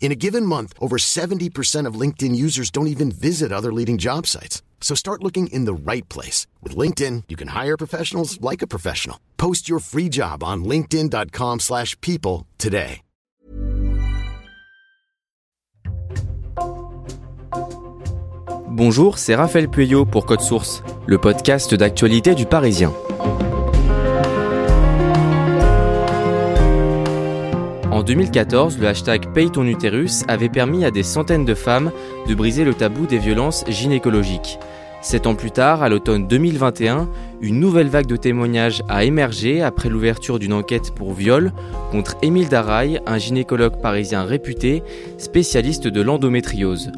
In a given month, over 70% of LinkedIn users don't even visit other leading job sites. So start looking in the right place. With LinkedIn, you can hire professionals like a professional. Post your free job on linkedin.com slash people today. Bonjour, c'est Raphaël Pueyo pour Code Source, le podcast d'actualité du Parisien. En 2014, le hashtag Paye ton utérus avait permis à des centaines de femmes de briser le tabou des violences gynécologiques. Sept ans plus tard, à l'automne 2021, une nouvelle vague de témoignages a émergé après l'ouverture d'une enquête pour viol contre Émile Daraille, un gynécologue parisien réputé, spécialiste de l'endométriose.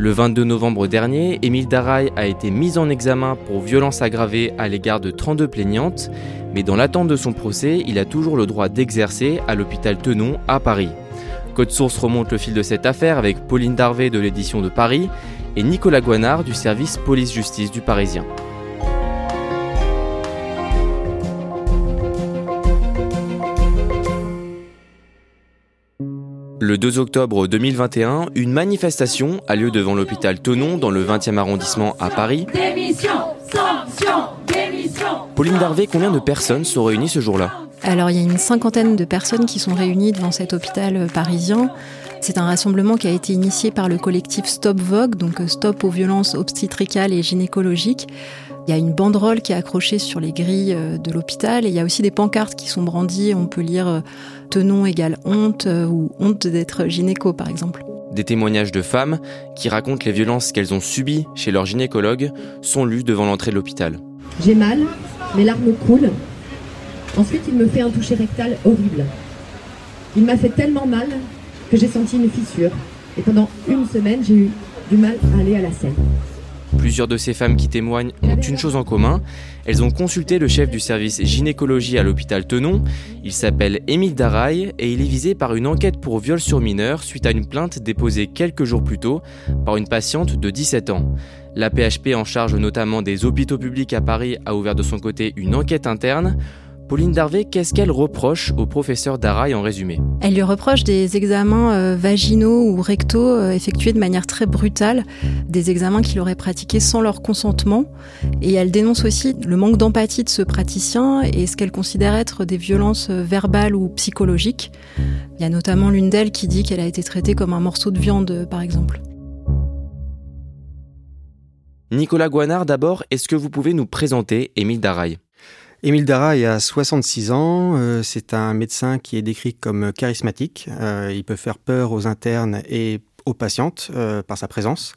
Le 22 novembre dernier, Émile Daraille a été mis en examen pour violence aggravée à l'égard de 32 plaignantes, mais dans l'attente de son procès, il a toujours le droit d'exercer à l'hôpital Tenon à Paris. Code Source remonte le fil de cette affaire avec Pauline Darvé de l'édition de Paris et Nicolas Guanard du service police-justice du Parisien. Le 2 octobre 2021, une manifestation a lieu devant l'hôpital Tenon dans le 20e arrondissement à Paris. Démission, sanction, démission. Pauline Darvé, combien de personnes sont réunies ce jour-là? Alors il y a une cinquantaine de personnes qui sont réunies devant cet hôpital euh, parisien. C'est un rassemblement qui a été initié par le collectif Stop Vogue, donc euh, Stop aux violences obstétricales et gynécologiques. Il y a une banderole qui est accrochée sur les grilles euh, de l'hôpital et il y a aussi des pancartes qui sont brandies. On peut lire Tenon égale honte ou honte d'être gynéco par exemple. Des témoignages de femmes qui racontent les violences qu'elles ont subies chez leur gynécologue sont lus devant l'entrée de l'hôpital. J'ai mal, mes larmes coulent. Ensuite, il me fait un toucher rectal horrible. Il m'a fait tellement mal que j'ai senti une fissure. Et pendant une semaine, j'ai eu du mal à aller à la scène. Plusieurs de ces femmes qui témoignent ont une chose en commun. Elles ont consulté le chef du service gynécologie à l'hôpital Tenon. Il s'appelle Émile Daraille et il est visé par une enquête pour viol sur mineur suite à une plainte déposée quelques jours plus tôt par une patiente de 17 ans. La PHP en charge notamment des hôpitaux publics à Paris a ouvert de son côté une enquête interne. Pauline Darvé, qu'est-ce qu'elle reproche au professeur Daraille en résumé Elle lui reproche des examens euh, vaginaux ou rectaux euh, effectués de manière très brutale, des examens qu'il aurait pratiqués sans leur consentement. Et elle dénonce aussi le manque d'empathie de ce praticien et ce qu'elle considère être des violences euh, verbales ou psychologiques. Il y a notamment l'une d'elles qui dit qu'elle a été traitée comme un morceau de viande, par exemple. Nicolas Guanard, d'abord, est-ce que vous pouvez nous présenter Émile Daraille Émile Daraille a 66 ans. Euh, c'est un médecin qui est décrit comme charismatique. Euh, il peut faire peur aux internes et aux patientes euh, par sa présence.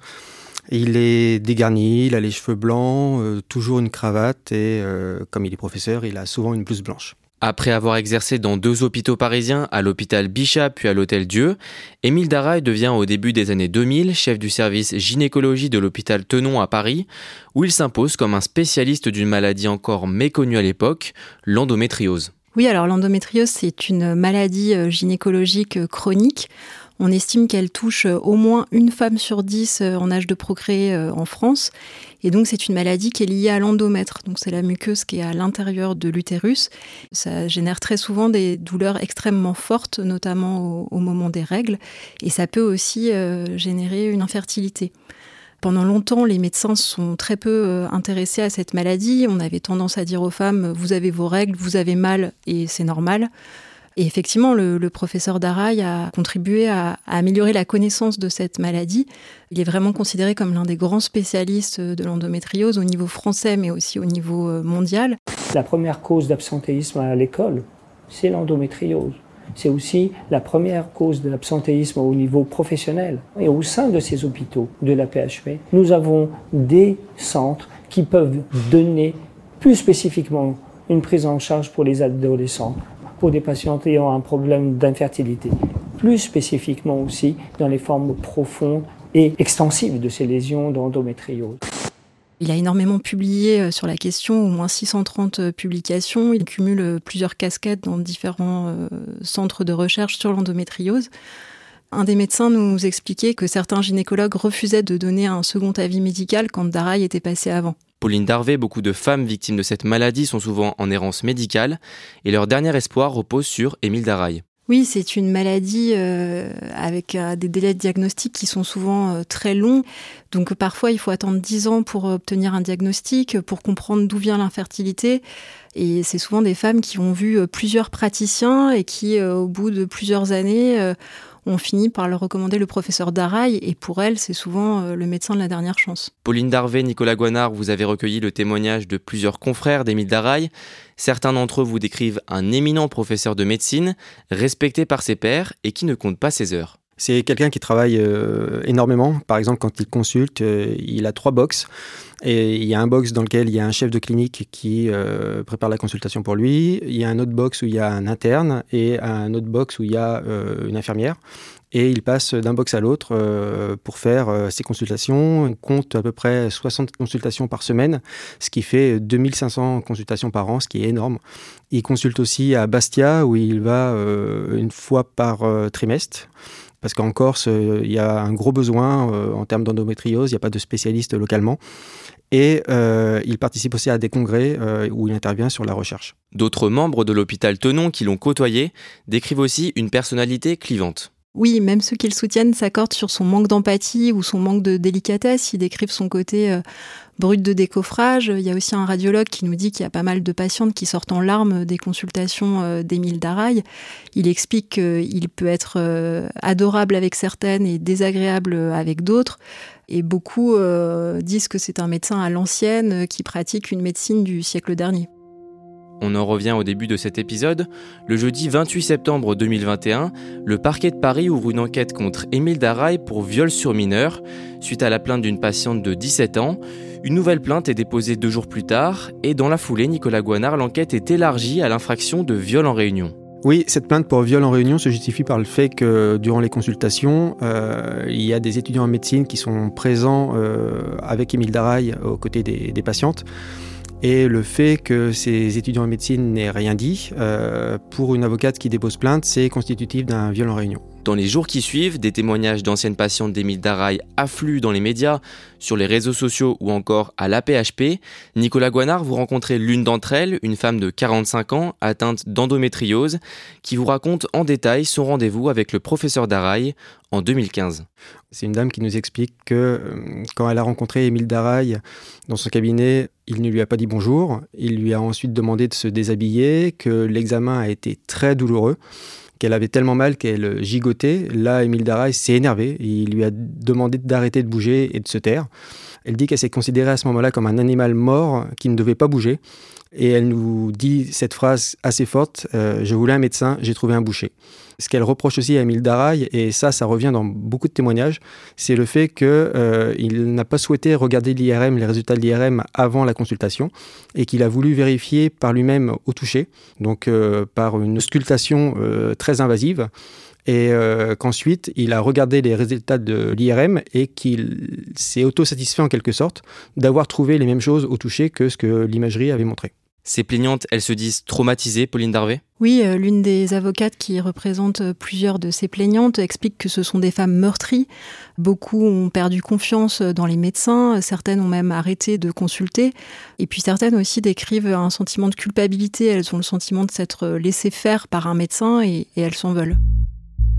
Il est dégarni, il a les cheveux blancs, toujours une cravate et comme il est professeur, il a souvent une blouse blanche. Après avoir exercé dans deux hôpitaux parisiens, à l'hôpital Bichat puis à l'hôtel Dieu, Émile Daraille devient au début des années 2000 chef du service gynécologie de l'hôpital Tenon à Paris, où il s'impose comme un spécialiste d'une maladie encore méconnue à l'époque, l'endométriose. Oui, alors l'endométriose, c'est une maladie euh, gynécologique euh, chronique. On estime qu'elle touche euh, au moins une femme sur dix en âge de procréer en France. Et donc, c'est une maladie qui est liée à l'endomètre. Donc, c'est la muqueuse qui est à l'intérieur de l'utérus. Ça génère très souvent des douleurs extrêmement fortes, notamment au, moment des règles. Et ça peut aussi générer une infertilité. Pendant longtemps, les médecins sont très peu euh, intéressés à cette maladie. On avait tendance à dire aux femmes, vous avez vos règles, vous avez mal et c'est normal. Et effectivement, le, professeur Daraille a contribué à, améliorer la connaissance de cette maladie. Il est vraiment considéré comme l'un des grands spécialistes de l'endométriose au niveau français, mais aussi au niveau euh, mondial. La première cause d'absentéisme à l'école, c'est l'endométriose. c'est aussi la première cause de l'absentéisme au niveau professionnel. Et au sein de ces hôpitaux de la PHP, nous avons des centres qui peuvent donner plus spécifiquement une prise en charge pour les adolescents, des patients ayant un problème d'infertilité, plus spécifiquement aussi dans les formes profondes et extensives de ces lésions d'endométriose. Il a énormément publié euh, sur la question, au moins 630 euh, publications. Il cumule euh, plusieurs casquettes dans différents centres de recherche sur l'endométriose. Un des médecins nous expliquait que certains gynécologues refusaient de donner un second avis médical quand Daraï était passé avant. Pauline Darvé, beaucoup de femmes victimes de cette maladie sont souvent en errance médicale et leur dernier espoir repose sur Émile Daraï. Oui, c'est une maladie euh, avec euh, des délais de diagnostic qui sont souvent euh, très longs. Donc parfois, il faut attendre 10 ans pour obtenir un diagnostic, pour comprendre d'où vient l'infertilité. Et c'est souvent des femmes qui ont vu plusieurs praticiens et qui, au bout de plusieurs années, on finit par leur recommander le professeur Daraï, et pour elle, c'est souvent euh, le médecin de la dernière chance. Pauline Darvé, Nicolas Guanard, vous avez recueilli le témoignage de plusieurs confrères d'Émile Daraï. Certains d'entre eux vous décrivent un éminent professeur de médecine, respecté par ses pairs et qui ne compte pas ses heures. C'est quelqu'un qui travaille euh, énormément. Par exemple, quand il consulte, euh, il a trois box. Et il y a un box dans lequel il y a un chef de clinique qui euh, prépare la consultation pour lui. Il y a un autre box où il y a un interne et un autre box où il y a une infirmière. Et il passe d'un box à l'autre pour faire ses consultations. On compte à peu près 60 consultations par semaine, ce qui fait 2500 consultations par an, ce qui est énorme. Il consulte aussi à Bastia où il va une fois par trimestre parce qu'en Corse, euh, il y a un gros besoin euh, en termes d'endométriose, il n'y a pas de spécialistes localement. Et euh, il participe aussi à des congrès où il intervient sur la recherche. D'autres membres de l'hôpital Tenon qui l'ont côtoyé décrivent aussi une personnalité clivante. Oui, même ceux qui le soutiennent s'accordent sur son manque d'empathie ou son manque de délicatesse. Ils décrivent son côté brut de décoffrage. Il y a aussi un radiologue qui nous dit qu'il y a pas mal de patientes qui sortent en larmes des consultations euh, d'Émile Darail. Il explique qu'il peut être euh, adorable avec certaines et désagréable avec d'autres. Et beaucoup euh, disent que c'est un médecin à l'ancienne qui pratique une médecine du siècle dernier. On en revient au début de cet épisode. Le jeudi 28 septembre 2021, le parquet de Paris ouvre une enquête contre Émile Darail pour viol sur mineur, suite à la plainte d'une patiente de 17 ans. Une nouvelle plainte est déposée deux jours plus tard, et dans la foulée, Nicolas Guanard, l'enquête est élargie à l'infraction de viol en réunion. Oui, cette plainte pour viol en réunion se justifie par le fait que durant les consultations, euh, il y a des étudiants en médecine qui sont présents euh, avec Émile Darail aux côtés des patientes. Et le fait que ces étudiants en médecine n'aient rien dit, euh, pour une avocate qui dépose plainte, c'est constitutif d'un viol en réunion. Dans les jours qui suivent, des témoignages d'anciennes patientes d'Émile Darail affluent dans les médias, sur les réseaux sociaux ou encore à l'APHP. Nicolas Guanard, vous rencontrez l'une d'entre elles, une femme de 45 ans atteinte d'endométriose, qui vous raconte en détail son rendez-vous avec le professeur Darail en 2015. C'est une dame qui nous explique que euh, quand elle a rencontré Émile Darail dans son cabinet, il ne lui a pas dit bonjour, il lui a ensuite demandé de se déshabiller, que l'examen a été très douloureux qu'elle avait tellement mal qu'elle gigotait. Là, Émile Daraï s'est énervé. Il lui a demandé d'arrêter de bouger et de se taire. Elle dit qu'elle s'est considérée à ce moment-là comme un animal mort qui ne devait pas bouger. Et elle nous dit cette phrase assez forte euh, Je voulais un médecin, j'ai trouvé un boucher. Ce qu'elle reproche aussi à Emile Daraï, et ça, ça revient dans beaucoup de témoignages, c'est le fait qu'il euh, n'a pas souhaité regarder l'IRM, les résultats de l'IRM avant la consultation, et qu'il a voulu vérifier par lui-même au toucher, donc euh, par une auscultation très invasive et qu'ensuite il a regardé les résultats de l'IRM et qu'il s'est autosatisfait en quelque sorte d'avoir trouvé les mêmes choses au toucher que ce que l'imagerie avait montré. Ces plaignantes, elles se disent traumatisées, Pauline Darvé Oui, euh, l'une des avocates qui représente euh, plusieurs de ces plaignantes explique que ce sont des femmes meurtries. Beaucoup ont perdu confiance dans les médecins, certaines ont même arrêté de consulter. Et puis certaines aussi décrivent un sentiment de culpabilité, elles ont le sentiment de s'être laissées faire par un médecin et elles s'en veulent.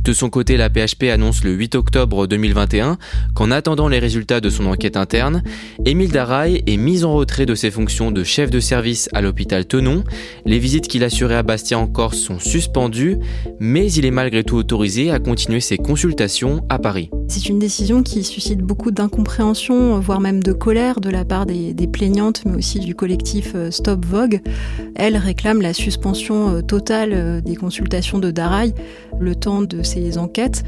De son côté, la PHP annonce le 8 octobre 2021 qu'en attendant les résultats de son enquête interne, Émile Darail est mis en retrait de ses fonctions de chef de service à l'hôpital Tenon. Les visites qu'il assurait à Bastia en Corse sont suspendues, mais il est malgré tout autorisé à continuer ses consultations à Paris. C'est une décision qui suscite beaucoup d'incompréhension, voire même de colère de la part des, plaignantes, mais aussi du collectif euh, Stop Vogue. Elles réclament la suspension euh, totale euh, des consultations de Darai le temps de ces enquêtes.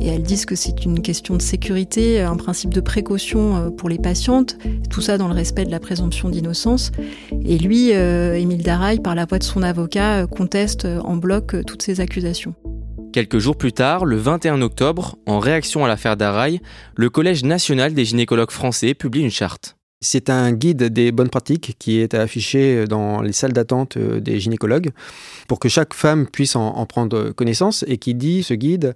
Et elles disent que c'est une question de sécurité, un principe de précaution pour les patientes, tout ça dans le respect de la présomption d'innocence. Et lui, Émile Darai, par la voix de son avocat, conteste en bloc toutes ces accusations. Quelques jours plus tard, le 21 octobre, en réaction à l'affaire d'Araï, le Collège national des gynécologues français publie une charte. C'est un guide des bonnes pratiques qui est affiché dans les salles d'attente euh, des gynécologues pour que chaque femme puisse en, prendre connaissance et qui dit, ce guide,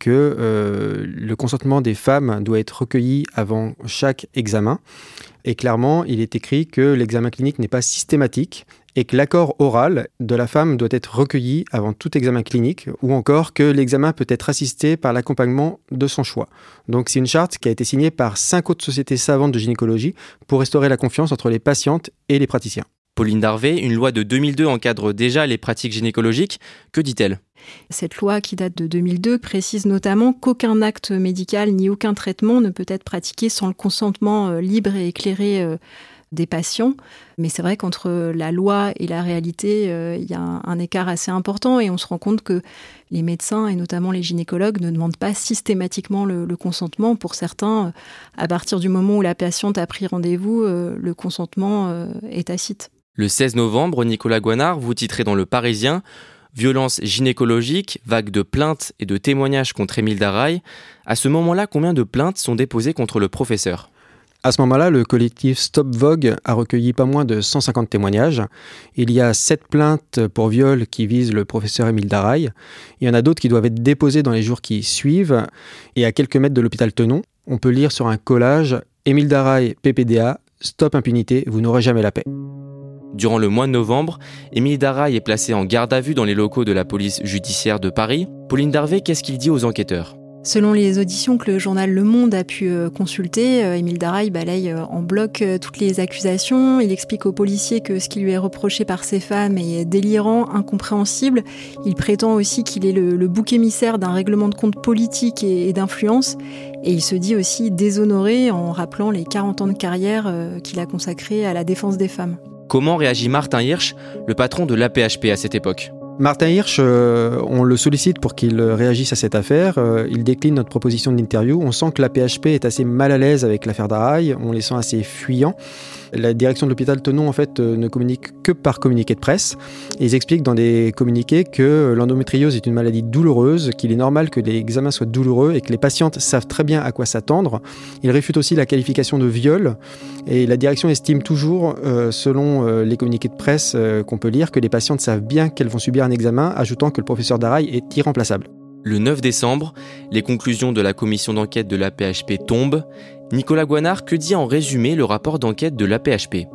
que euh, le consentement des femmes doit être recueilli avant chaque examen. Et clairement, il est écrit que l'examen clinique n'est pas systématique et que l'accord oral de la femme doit être recueilli avant tout examen clinique, ou encore que l'examen peut être assisté par l'accompagnement de son choix. Donc c'est une charte qui a été signée par cinq autres sociétés savantes de gynécologie pour restaurer la confiance entre les patientes et les praticiens. Pauline Darvé, une loi de 2002 encadre déjà les pratiques gynécologiques. Que dit-elle? Cette loi qui date de 2002 précise notamment qu'aucun acte médical ni aucun traitement ne peut être pratiqué sans le consentement euh, libre et éclairé euh, des patients. Mais c'est vrai qu'entre la loi et la réalité, euh, il y a un, écart assez important et on se rend compte que les médecins et notamment les gynécologues ne demandent pas systématiquement le, consentement. Pour certains, à partir du moment où la patiente a pris rendez-vous, euh, le consentement euh, est tacite. Le 16 novembre, Nicolas Guanard, vous titrez dans Le Parisien Violence gynécologique, vague de plaintes et de témoignages contre Émile Daraï. À ce moment-là, combien de plaintes sont déposées contre le professeur? À ce moment-là, le collectif Stop Vogue a recueilli pas moins de 150 témoignages. Il y a 7 plaintes pour viol qui visent le professeur Émile Darail. Il y en a d'autres qui doivent être déposées dans les jours qui suivent. Et à quelques mètres de l'hôpital Tenon, on peut lire sur un collage Émile Darail, PPDA, Stop impunité, vous n'aurez jamais la paix. Durant le mois de novembre, Émile Darail est placé en garde à vue dans les locaux de la police judiciaire de Paris. Pauline Darvé, qu'est-ce qu'il dit aux enquêteurs? Selon les auditions que le journal Le Monde a pu euh, consulter, euh, Émile Daraï balaye euh, en bloc toutes les accusations. Il explique aux policiers que ce qui lui est reproché par ces femmes est délirant, incompréhensible. Il prétend aussi qu'il est le, bouc émissaire d'un règlement de compte politique et, d'influence. Et il se dit aussi déshonoré en rappelant les 40 ans de carrière qu'il a consacré à la défense des femmes. Comment réagit Martin Hirsch, le patron de l'APHP à cette époque? Martin Hirsch, euh, on le sollicite pour qu'il réagisse à cette affaire. Euh, il décline notre proposition d'interview. On sent que la PHP est assez mal à l'aise avec l'affaire d'Araï. On les sent assez fuyants. La direction de l'hôpital Tenon, en fait, euh, ne communique que par communiqué de presse. ils expliquent dans des communiqués que l'endométriose est une maladie douloureuse, qu'il est normal que les examens soient douloureux et que les patientes savent très bien à quoi s'attendre. Ils réfutent aussi la qualification de viol. Et la direction estime toujours, selon les communiqués de presse qu'on peut lire, que les patientes savent bien qu'elles vont subir examen, ajoutant que le professeur Daraï est irremplaçable. Le 9 décembre, les conclusions de la commission d'enquête de la PHP tombent. Nicolas Guanard, que dit en résumé le rapport d'enquête de la PHP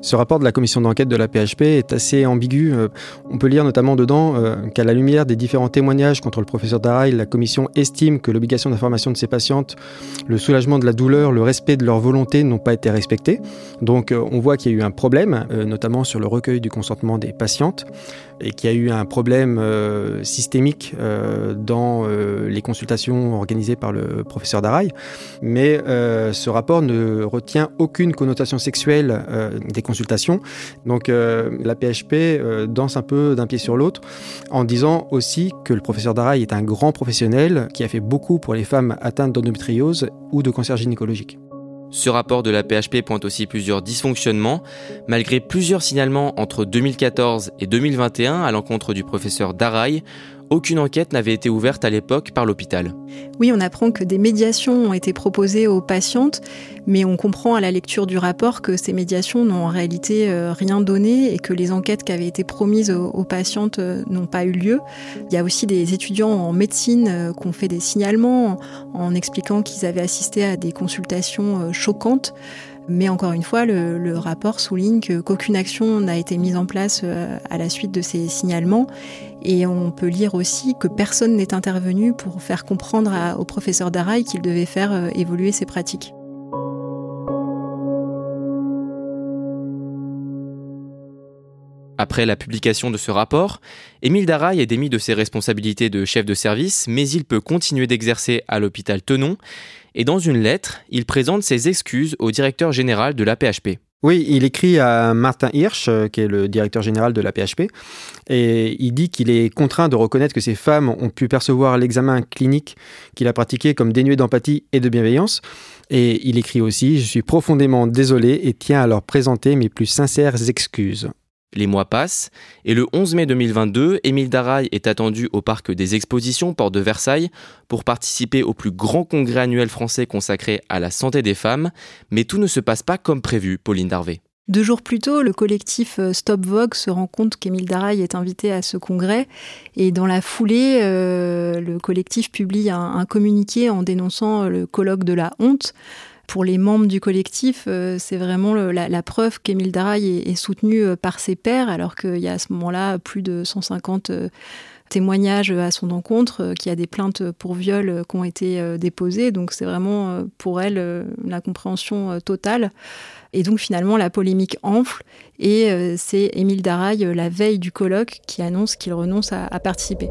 ce rapport de la commission d'enquête de la PHP est assez ambigu. Euh, on peut lire notamment dedans euh, qu'à la lumière des différents témoignages contre le professeur Daraï, la commission estime que l'obligation d'information de ses patientes, le soulagement de la douleur, le respect de leur volonté n'ont pas été respectés. Donc euh, on voit qu'il y a eu un problème, notamment sur le recueil du consentement des patientes, et qu'il y a eu un problème systémique dans les consultations organisées par le professeur Daraï. Mais ce rapport ne retient aucune connotation sexuelle des consultation. Donc euh, la PHP euh, danse un peu d'un pied sur l'autre en disant aussi que le professeur Daraï est un grand professionnel qui a fait beaucoup pour les femmes atteintes d'endométriose ou de cancer gynécologique. Ce rapport de la PHP pointe aussi plusieurs dysfonctionnements. Malgré plusieurs signalements entre 2014 et 2021 à l'encontre du professeur Daraï, aucune enquête n'avait été ouverte à l'époque par l'hôpital. Oui, on apprend que des médiations ont été proposées aux patientes, mais on comprend à la lecture du rapport que ces médiations n'ont en réalité euh, rien donné et que les enquêtes qui avaient été promises aux, patientes euh, n'ont pas eu lieu. Il y a aussi des étudiants en médecine euh, qui ont fait des signalements en expliquant qu'ils avaient assisté à des consultations choquantes. Mais encore une fois, le, rapport souligne qu'aucune action n'a été mise en place à la suite de ces signalements. Et on peut lire aussi que personne n'est intervenu pour faire comprendre au professeur Daraï qu'il devait faire euh, évoluer ses pratiques. Après la publication de ce rapport, Émile Daraille est démis de ses responsabilités de chef de service, mais il peut continuer d'exercer à l'hôpital Tenon. Et dans une lettre, il présente ses excuses au directeur général de l'APHP. Oui, il écrit à Martin Hirsch, euh, qui est le directeur général de l'APHP, et il dit qu'il est contraint de reconnaître que ces femmes ont pu percevoir l'examen clinique qu'il a pratiqué comme dénué d'empathie et de bienveillance. Et il écrit aussi Je suis profondément désolé et tiens à leur présenter mes plus sincères excuses. Les mois passent et le 11 mai 2022, Émile Daraille est attendu au parc des expositions Porte de Versailles pour participer au plus grand congrès annuel français consacré à la santé des femmes, mais tout ne se passe pas comme prévu, Pauline Darvé. Deux jours plus tôt, le collectif euh, Stop Vogue se rend compte qu'Émile Daraille est invité à ce congrès. Et dans la foulée, euh, le collectif publie un, un communiqué en dénonçant le colloque de la honte pour les membres du collectif, euh, c'est vraiment la, preuve qu'Émile Daraille est, soutenu euh, par ses pairs, alors qu'il y a à ce moment-là plus de 150 euh, témoignages à son encontre, qu'il y a des plaintes pour viol qui ont été déposées. Donc c'est vraiment pour elle la compréhension totale. Et donc finalement, la polémique enfle et c'est Émile Daraille, la veille du colloque, qui annonce qu'il renonce à participer.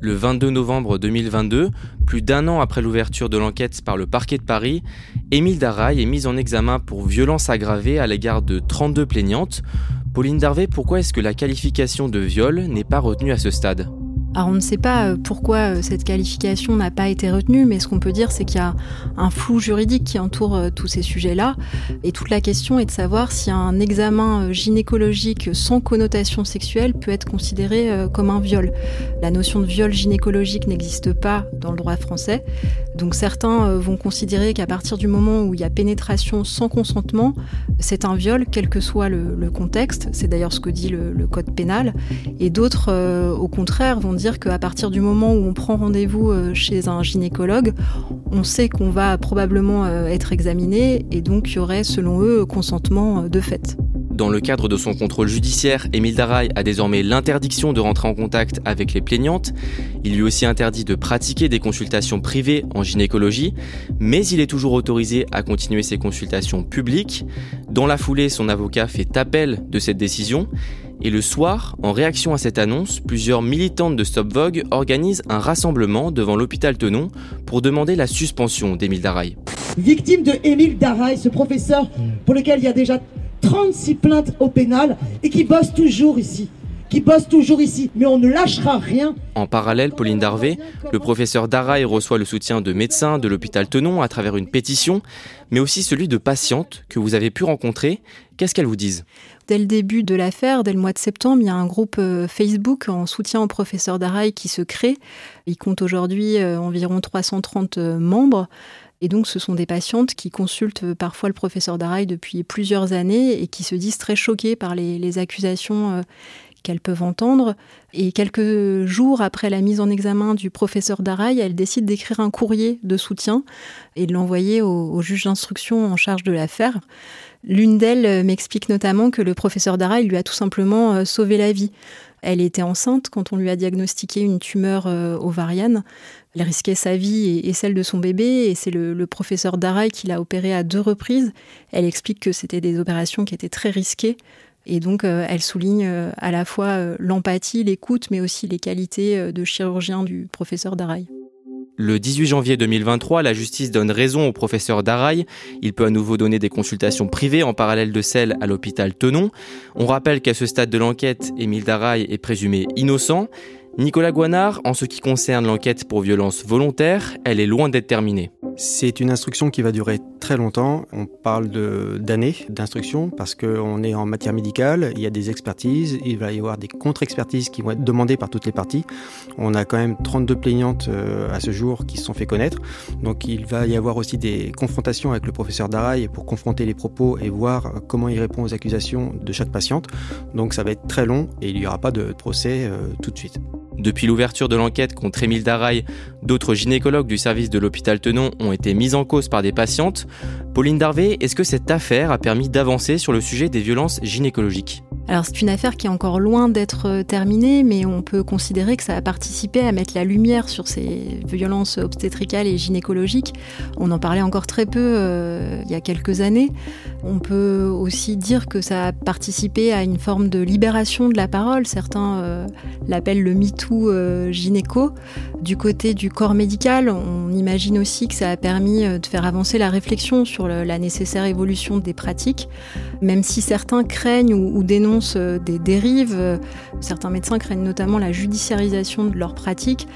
Le 22 novembre 2022, plus d'un an après l'ouverture de l'enquête par le parquet de Paris, Émile Daraille est mise en examen pour violence aggravée à l'égard de 32 plaignantes. Pauline Darvé, pourquoi est-ce que la qualification de viol n'est pas retenue à ce stade? Alors on ne sait pas euh, pourquoi euh, cette qualification n'a pas été retenue, mais ce qu'on peut dire c'est qu'il y a un flou juridique qui entoure euh, tous ces sujets-là. Et toute la question est de savoir si un examen gynécologique sans connotation sexuelle peut être considéré comme un viol. La notion de viol gynécologique n'existe pas dans le droit français. Donc certains vont considérer qu'à partir du moment où il y a pénétration sans consentement, c'est un viol, quel que soit le, contexte. C'est d'ailleurs ce que dit le, le code pénal. Et d'autres, au contraire, vont dire qu'à partir du moment où on prend rendez-vous euh, chez un gynécologue, on sait qu'on va probablement euh, être examiné et donc il y aurait, selon eux, consentement euh, de fait. Dans le cadre de son contrôle judiciaire, Émile Daraille a désormais l'interdiction de rentrer en contact avec les plaignantes. Il lui aussi interdit de pratiquer des consultations privées en gynécologie, mais il est toujours autorisé à continuer ses consultations publiques. Dans la foulée, son avocat fait appel de cette décision. Et le soir, en réaction à cette annonce, plusieurs militantes de Stop Vogue organisent un rassemblement devant l'hôpital Tenon pour demander la suspension d'Émile Daraille. Victime de Émile Daraille, ce professeur pour lequel il y a déjà 36 plaintes au pénal et qui bosse toujours ici qui bosse toujours ici, mais on ne lâchera rien. En parallèle, Pauline Darvé, le professeur Daraille reçoit le soutien de médecins de l'hôpital Tenon à travers une pétition, mais aussi celui de patientes que vous avez pu rencontrer. Qu'est-ce qu'elles vous disent? Dès le début de l'affaire, dès le mois de septembre, il y a un groupe euh, Facebook en soutien au professeur Daraille qui se crée. Il compte aujourd'hui euh, environ 330 euh, membres. Et donc, ce sont des patientes qui consultent parfois le professeur Daraille depuis plusieurs années et qui se disent très choquées par les, accusations euh, qu'elles peuvent entendre. Et quelques jours après la mise en examen du professeur Daraille, elles décident d'écrire un courrier de soutien et de l'envoyer au, juge d'instruction en charge de l'affaire. L'une d'elles euh, m'explique notamment que le professeur Daraille lui a tout simplement sauvé la vie. Elle était enceinte quand on lui a diagnostiqué une tumeur ovarienne. Elle risquait sa vie et, celle de son bébé, et c'est le, professeur Daraï qui l'a opérée à deux reprises. Elle explique que c'était des opérations qui étaient très risquées, et donc euh, elle souligne euh, à la fois euh, l'empathie, l'écoute, mais aussi les qualités de chirurgien du professeur Daraï. Le 18 janvier 2023, la justice donne raison au professeur Daraï. Il peut à nouveau donner des consultations privées en parallèle de celles à l'hôpital Tenon. On rappelle qu'à ce stade de l'enquête, Émile Daraï est présumé innocent. Nicolas Guanard, en ce qui concerne l'enquête pour violence volontaire, elle est loin d'être terminée. C'est une instruction qui va durer très longtemps. On parle d'années d'instruction parce qu'on est en matière médicale, il y a des expertises, il va y avoir des contre-expertises qui vont être demandées par toutes les parties. On a quand même 32 plaignantes euh, à ce jour qui se sont fait connaître. Donc il va y avoir aussi des confrontations avec le professeur Daraï pour confronter les propos et voir comment il répond aux accusations de chaque patiente. Donc ça va être très long et il n'y aura pas de procès euh, tout de suite. Depuis l'ouverture de l'enquête contre Émile Daraille, d'autres gynécologues du service de l'hôpital Tenon ont été mis en cause par des patientes. Pauline Darvé, est-ce que cette affaire a permis d'avancer sur le sujet des violences gynécologiques? Alors c'est une affaire qui est encore loin d'être euh, terminée, mais on peut considérer que ça a participé à mettre la lumière sur ces violences obstétricales et gynécologiques. On en parlait encore très peu euh, il y a quelques années. On peut aussi dire que ça a participé à une forme de libération de la parole. Certains l'appellent le MeToo gynéco. Du côté du corps médical, on imagine aussi que ça a permis de faire avancer la réflexion sur la nécessaire évolution des pratiques. Même si certains craignent ou, dénoncent des dérives, certains médecins craignent notamment la judiciarisation de leurs pratiques.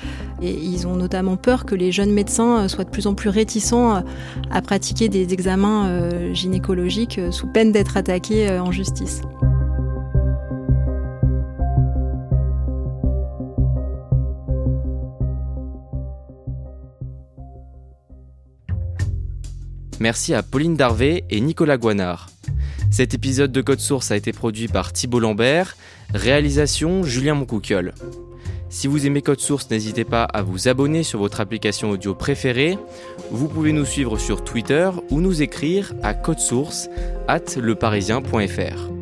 Et ils ont notamment peur que les jeunes médecins soient de plus en plus réticents à pratiquer des examens euh, gynécologiques euh, sous peine d'être attaqués euh, en justice. Merci à Pauline Darvé et Nicolas Guanard. Cet épisode de Code Source a été produit par Thibault Lambert, réalisation Julien Moncouquiol. Si vous aimez Code Source, n'hésitez pas à vous abonner sur votre application audio préférée. Vous pouvez nous suivre sur Twitter ou nous écrire à codesource at leparisien.fr.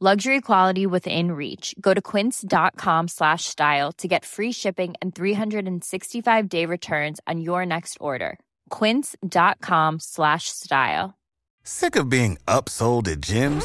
Luxury quality within reach. Go to quince.com slash style to get free shipping and 365-day returns on your next order. quince.com slash style. Sick of being upsold at gyms?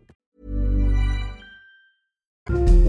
you